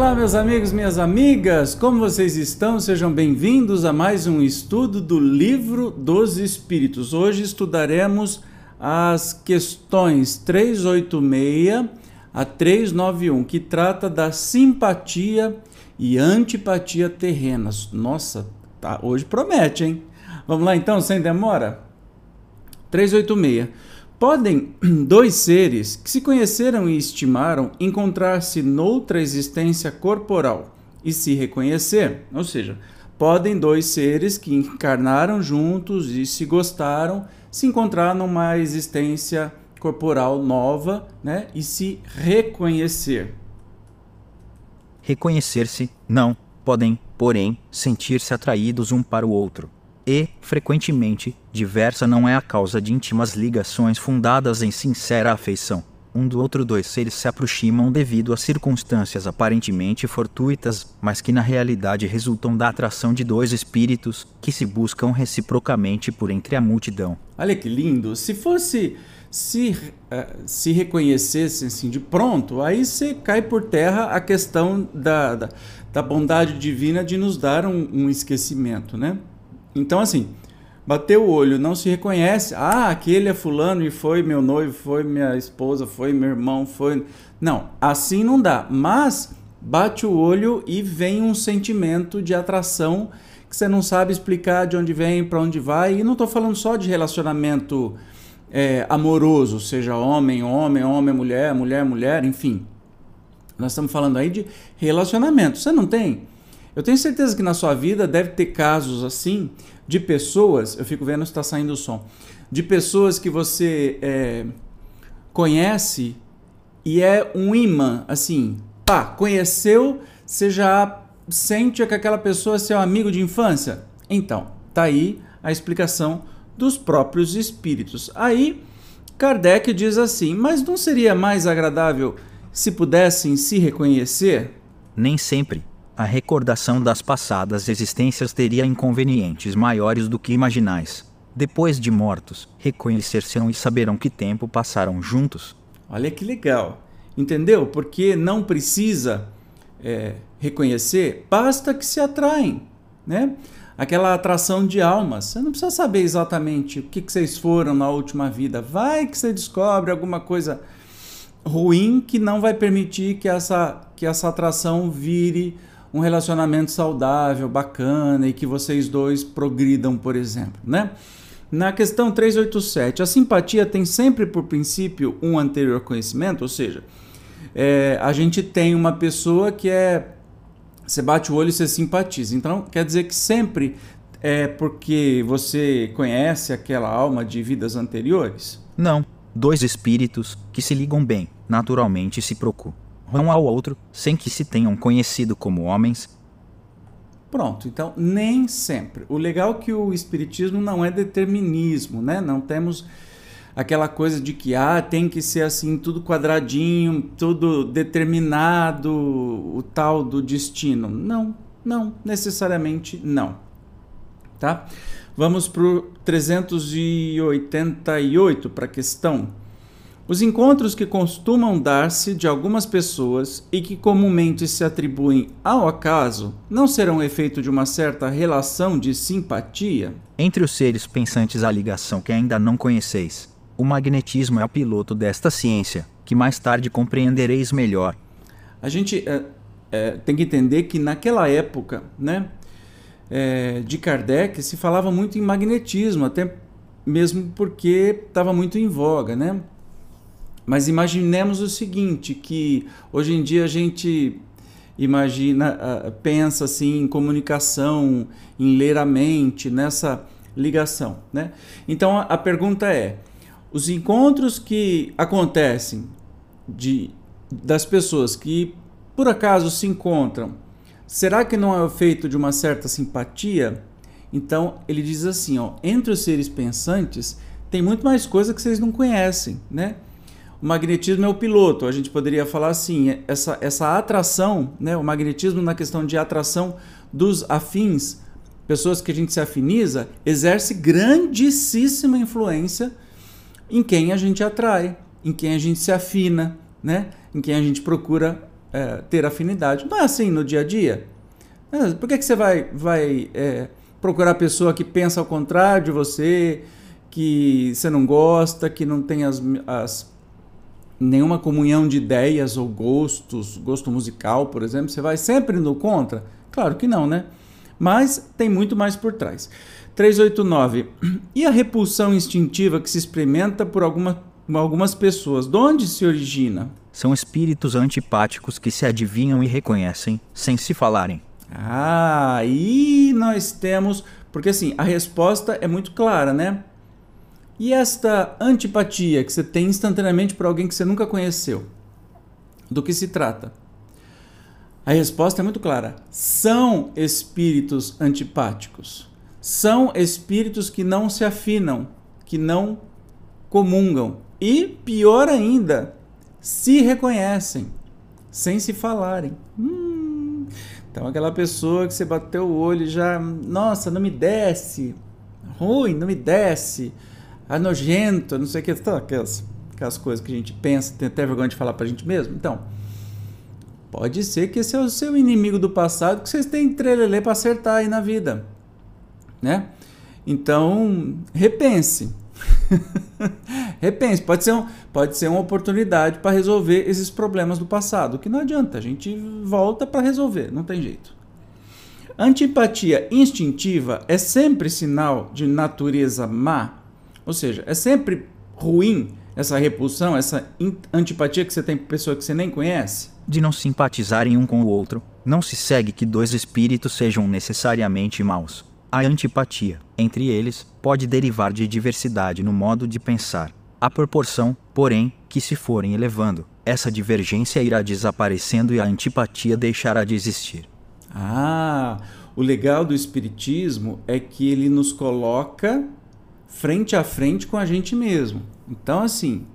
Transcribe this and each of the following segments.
Olá, meus amigos, minhas amigas, como vocês estão? Sejam bem-vindos a mais um estudo do Livro dos Espíritos. Hoje estudaremos as questões 386 a 391, que trata da simpatia e antipatia terrenas. Nossa, tá, hoje promete, hein? Vamos lá então, sem demora? 386. Podem dois seres que se conheceram e estimaram encontrar-se noutra existência corporal e se reconhecer, ou seja, podem dois seres que encarnaram juntos e se gostaram se encontrar numa existência corporal nova, né, e se reconhecer. Reconhecer-se, não, podem, porém, sentir-se atraídos um para o outro e, frequentemente, diversa não é a causa de íntimas ligações fundadas em sincera afeição. Um do outro dois seres se aproximam devido a circunstâncias aparentemente fortuitas, mas que na realidade resultam da atração de dois espíritos que se buscam reciprocamente por entre a multidão. Olha que lindo! Se fosse se, uh, se reconhecesse assim de pronto, aí você cai por terra a questão da, da, da bondade divina de nos dar um, um esquecimento, né? Então, assim, bateu o olho, não se reconhece. Ah, aquele é fulano e foi meu noivo, foi minha esposa, foi meu irmão, foi. Não, assim não dá. Mas bate o olho e vem um sentimento de atração que você não sabe explicar de onde vem, para onde vai. E não estou falando só de relacionamento é, amoroso, seja homem, homem, homem, mulher, mulher, mulher, enfim. Nós estamos falando aí de relacionamento. Você não tem eu tenho certeza que na sua vida deve ter casos assim de pessoas. Eu fico vendo se está saindo o som. De pessoas que você é, conhece e é um imã, assim, pá, conheceu, você já sente que aquela pessoa é seu amigo de infância? Então, tá aí a explicação dos próprios espíritos. Aí, Kardec diz assim: mas não seria mais agradável se pudessem se reconhecer? Nem sempre a recordação das passadas existências teria inconvenientes maiores do que imaginais. Depois de mortos, reconhecer-se-ão e saberão que tempo passaram juntos. Olha que legal. Entendeu? Porque não precisa é, reconhecer, basta que se atraem, né? Aquela atração de almas. Você não precisa saber exatamente o que, que vocês foram na última vida. Vai que você descobre alguma coisa ruim que não vai permitir que essa, que essa atração vire um relacionamento saudável, bacana e que vocês dois progridam, por exemplo, né? Na questão 387, a simpatia tem sempre por princípio um anterior conhecimento, ou seja, é, a gente tem uma pessoa que é. Você bate o olho e você simpatiza. Então, quer dizer que sempre é porque você conhece aquela alma de vidas anteriores? Não. Dois espíritos que se ligam bem, naturalmente se procuram um ao outro sem que se tenham conhecido como homens. Pronto, então nem sempre. O legal é que o espiritismo não é determinismo, né? Não temos aquela coisa de que ah, tem que ser assim, tudo quadradinho, tudo determinado, o tal do destino. Não, não, necessariamente não. Tá? Vamos para o 388 para a questão os encontros que costumam dar-se de algumas pessoas e que comumente se atribuem ao acaso não serão efeito de uma certa relação de simpatia? Entre os seres pensantes há ligação que ainda não conheceis. O magnetismo é o piloto desta ciência, que mais tarde compreendereis melhor. A gente é, é, tem que entender que naquela época, né, é, de Kardec, se falava muito em magnetismo, até mesmo porque estava muito em voga, né? Mas imaginemos o seguinte, que hoje em dia a gente imagina, ah, pensa assim em comunicação, em ler a mente, nessa ligação, né? Então a pergunta é: Os encontros que acontecem de, das pessoas que por acaso se encontram, será que não é feito de uma certa simpatia? Então ele diz assim, ó, entre os seres pensantes tem muito mais coisa que vocês não conhecem, né? O magnetismo é o piloto. A gente poderia falar assim, essa, essa atração, né? O magnetismo na questão de atração dos afins, pessoas que a gente se afiniza, exerce grandíssima influência em quem a gente atrai, em quem a gente se afina, né? Em quem a gente procura é, ter afinidade. Não é assim no dia a dia. Por que, que você vai, vai é, procurar pessoa que pensa ao contrário de você, que você não gosta, que não tem as, as nenhuma comunhão de ideias ou gostos, gosto musical, por exemplo, você vai sempre no contra? Claro que não, né? Mas tem muito mais por trás. 389. E a repulsão instintiva que se experimenta por alguma, algumas pessoas, de onde se origina? São espíritos antipáticos que se adivinham e reconhecem sem se falarem. Ah, aí nós temos. Porque assim, a resposta é muito clara, né? E esta antipatia que você tem instantaneamente por alguém que você nunca conheceu? Do que se trata? A resposta é muito clara. São espíritos antipáticos. São espíritos que não se afinam, que não comungam. E, pior ainda, se reconhecem, sem se falarem. Hum, então, aquela pessoa que você bateu o olho já, nossa, não me desce, ruim, não me desce, ah, nojento, não sei o que, tá, aquelas, aquelas coisas que a gente pensa, tem até vergonha de falar pra gente mesmo. Então, pode ser que esse é o seu inimigo do passado, que vocês têm trelelê para acertar aí na vida, né? Então, repense. Repense, pode ser, um, pode ser uma oportunidade para resolver esses problemas do passado, que não adianta, a gente volta para resolver, não tem jeito. Antipatia instintiva é sempre sinal de natureza má, ou seja, é sempre ruim essa repulsão, essa antipatia que você tem por pessoa que você nem conhece. De não simpatizarem um com o outro, não se segue que dois espíritos sejam necessariamente maus. A antipatia, entre eles, pode derivar de diversidade no modo de pensar. A proporção, porém, que se forem elevando, essa divergência irá desaparecendo e a antipatia deixará de existir. Ah, o legal do Espiritismo é que ele nos coloca frente a frente com a gente mesmo. Então, assim,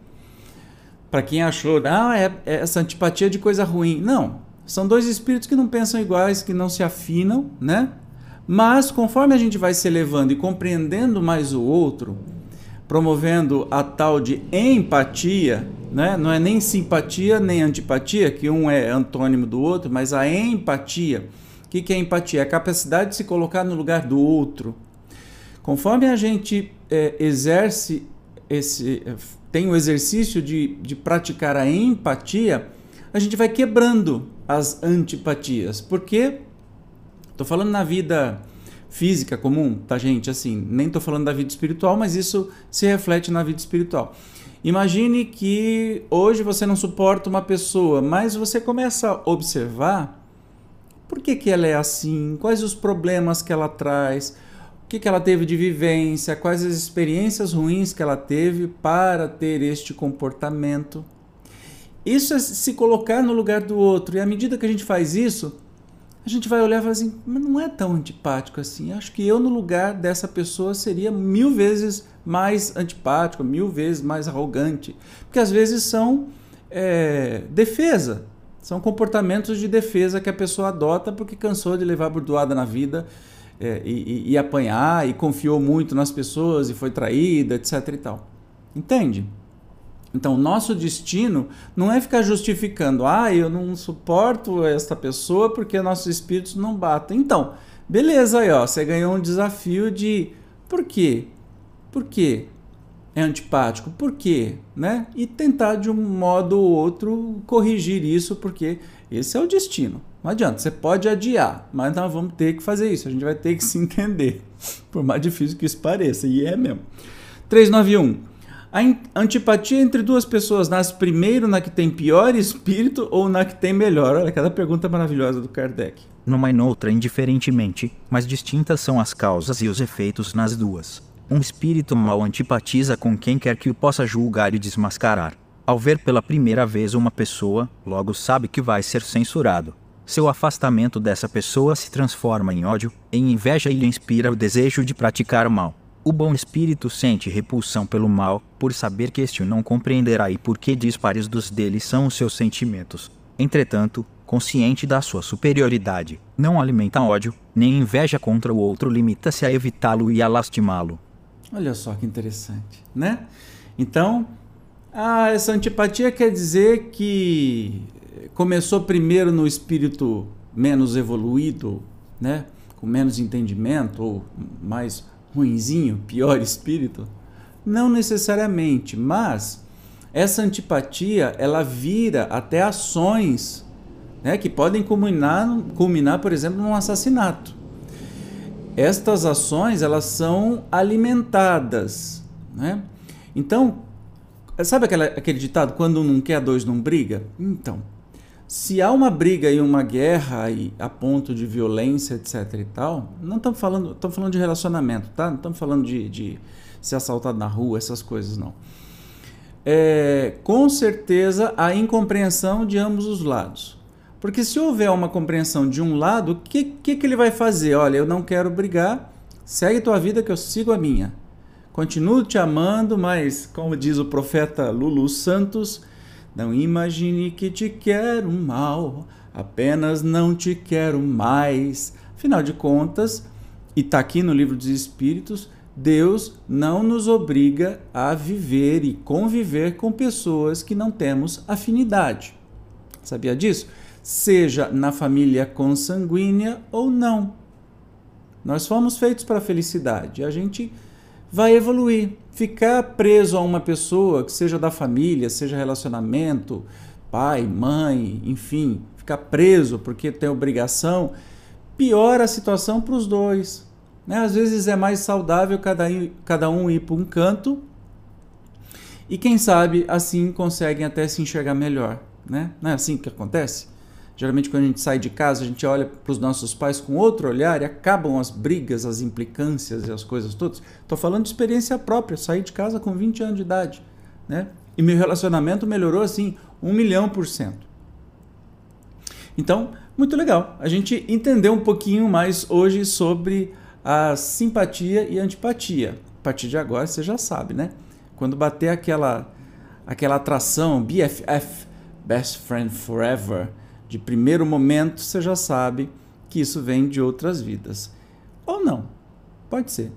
para quem achou, ah, é, é essa antipatia de coisa ruim. Não, são dois espíritos que não pensam iguais, que não se afinam, né? Mas conforme a gente vai se elevando e compreendendo mais o outro, promovendo a tal de empatia, né? não é nem simpatia nem antipatia, que um é antônimo do outro, mas a empatia. O que, é empatia? É a capacidade de se colocar no lugar do outro. Conforme a gente é, exerce esse, tem o exercício de, de praticar a empatia, a gente vai quebrando as antipatias. Porque Estou falando na vida física comum, tá, gente? Assim, nem estou falando da vida espiritual, mas isso se reflete na vida espiritual. Imagine que hoje você não suporta uma pessoa, mas você começa a observar por que, que ela é assim, quais os problemas que ela traz, o que, que ela teve de vivência, quais as experiências ruins que ela teve para ter este comportamento. Isso é se colocar no lugar do outro, e à medida que a gente faz isso, a gente vai olhar e falar assim, mas não é tão antipático assim. Acho que eu, no lugar dessa pessoa, seria mil vezes mais antipático, mil vezes mais arrogante. Porque às vezes são é, defesa, são comportamentos de defesa que a pessoa adota porque cansou de levar burdoada na vida é, e, e, apanhar e confiou muito nas pessoas e foi traída, etc e tal. Entende? Então, nosso destino não é ficar justificando, ah, eu não suporto esta pessoa porque nossos espíritos não batem. Então, beleza aí, ó, você ganhou um desafio de por quê? Por quê? É antipático? Por quê? Né? E tentar de um modo ou outro corrigir isso, porque esse é o destino. Não adianta, você pode adiar, mas nós vamos ter que fazer isso, a gente vai ter que se entender, por mais difícil que isso pareça, e é mesmo. 391. A antipatia entre duas pessoas nasce primeiro na que tem pior espírito ou na que tem melhor? Olha, cada pergunta maravilhosa do Kardec. Numa e noutra, indiferentemente, mas distintas são as causas e os efeitos nas duas. Um espírito mau antipatiza com quem quer que o possa julgar e desmascarar. Ao ver pela primeira vez uma pessoa, logo sabe que vai ser censurado. Seu afastamento dessa pessoa se transforma em ódio, em inveja e lhe inspira o desejo de praticar o mal. O bom espírito sente repulsão pelo mal, por saber que este não compreenderá e por que dispares dos dele são os seus sentimentos. Entretanto, consciente da sua superioridade, não alimenta ódio, nem inveja contra o outro, limita-se a evitá-lo e a lastimá-lo. Olha só que interessante, né? Então, ah, essa antipatia quer dizer que começou primeiro no espírito menos evoluído, né? Com menos entendimento ou mais ruinzinho, pior espírito? Não necessariamente, mas essa antipatia ela vira até ações né, que podem culminar, culminar, por exemplo, num assassinato estas ações elas são alimentadas, né? Então, sabe aquela, aquele ditado quando um não quer dois não briga? Então, se há uma briga e uma guerra e a ponto de violência, etc e tal, não estamos falando, estamos falando de relacionamento, tá? Não estamos falando de, de ser assaltado na rua, essas coisas não. É, com certeza há incompreensão de ambos os lados. Porque se houver uma compreensão de um lado, o que, que, que ele vai fazer? Olha, eu não quero brigar, segue tua vida que eu sigo a minha. Continuo te amando, mas, como diz o profeta Lulu Santos, não imagine que te quero mal, apenas não te quero mais. Afinal de contas, e está aqui no livro dos Espíritos, Deus não nos obriga a viver e conviver com pessoas que não temos afinidade. Sabia disso? seja na família consanguínea ou não. Nós fomos feitos para a felicidade. A gente vai evoluir. Ficar preso a uma pessoa, que seja da família, seja relacionamento, pai, mãe, enfim, ficar preso porque tem obrigação, piora a situação para os dois. Né? Às vezes é mais saudável cada, cada um ir para um canto e quem sabe assim conseguem até se enxergar melhor. Né? Não é assim que acontece? Geralmente, quando a gente sai de casa, a gente olha para os nossos pais com outro olhar e acabam as brigas, as implicâncias e as coisas todas. Estou falando de experiência própria. Saí de casa com 20 anos de idade. Né? E meu relacionamento melhorou assim, um milhão por cento. Então, muito legal. A gente entendeu um pouquinho mais hoje sobre a simpatia e a antipatia. A partir de agora você já sabe, né? Quando bater aquela, aquela atração BFF, Best Friend Forever de primeiro momento, você já sabe que isso vem de outras vidas. Ou não, pode ser.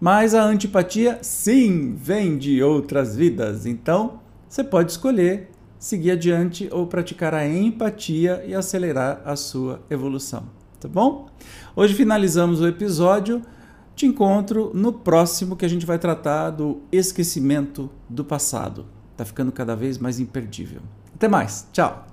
Mas a antipatia, sim, vem de outras vidas. Então, você pode escolher seguir adiante ou praticar a empatia e acelerar a sua evolução. Tá bom? Hoje finalizamos o episódio. Te encontro no próximo que a gente vai tratar do esquecimento do passado. Tá ficando cada vez mais imperdível. Até mais. Tchau.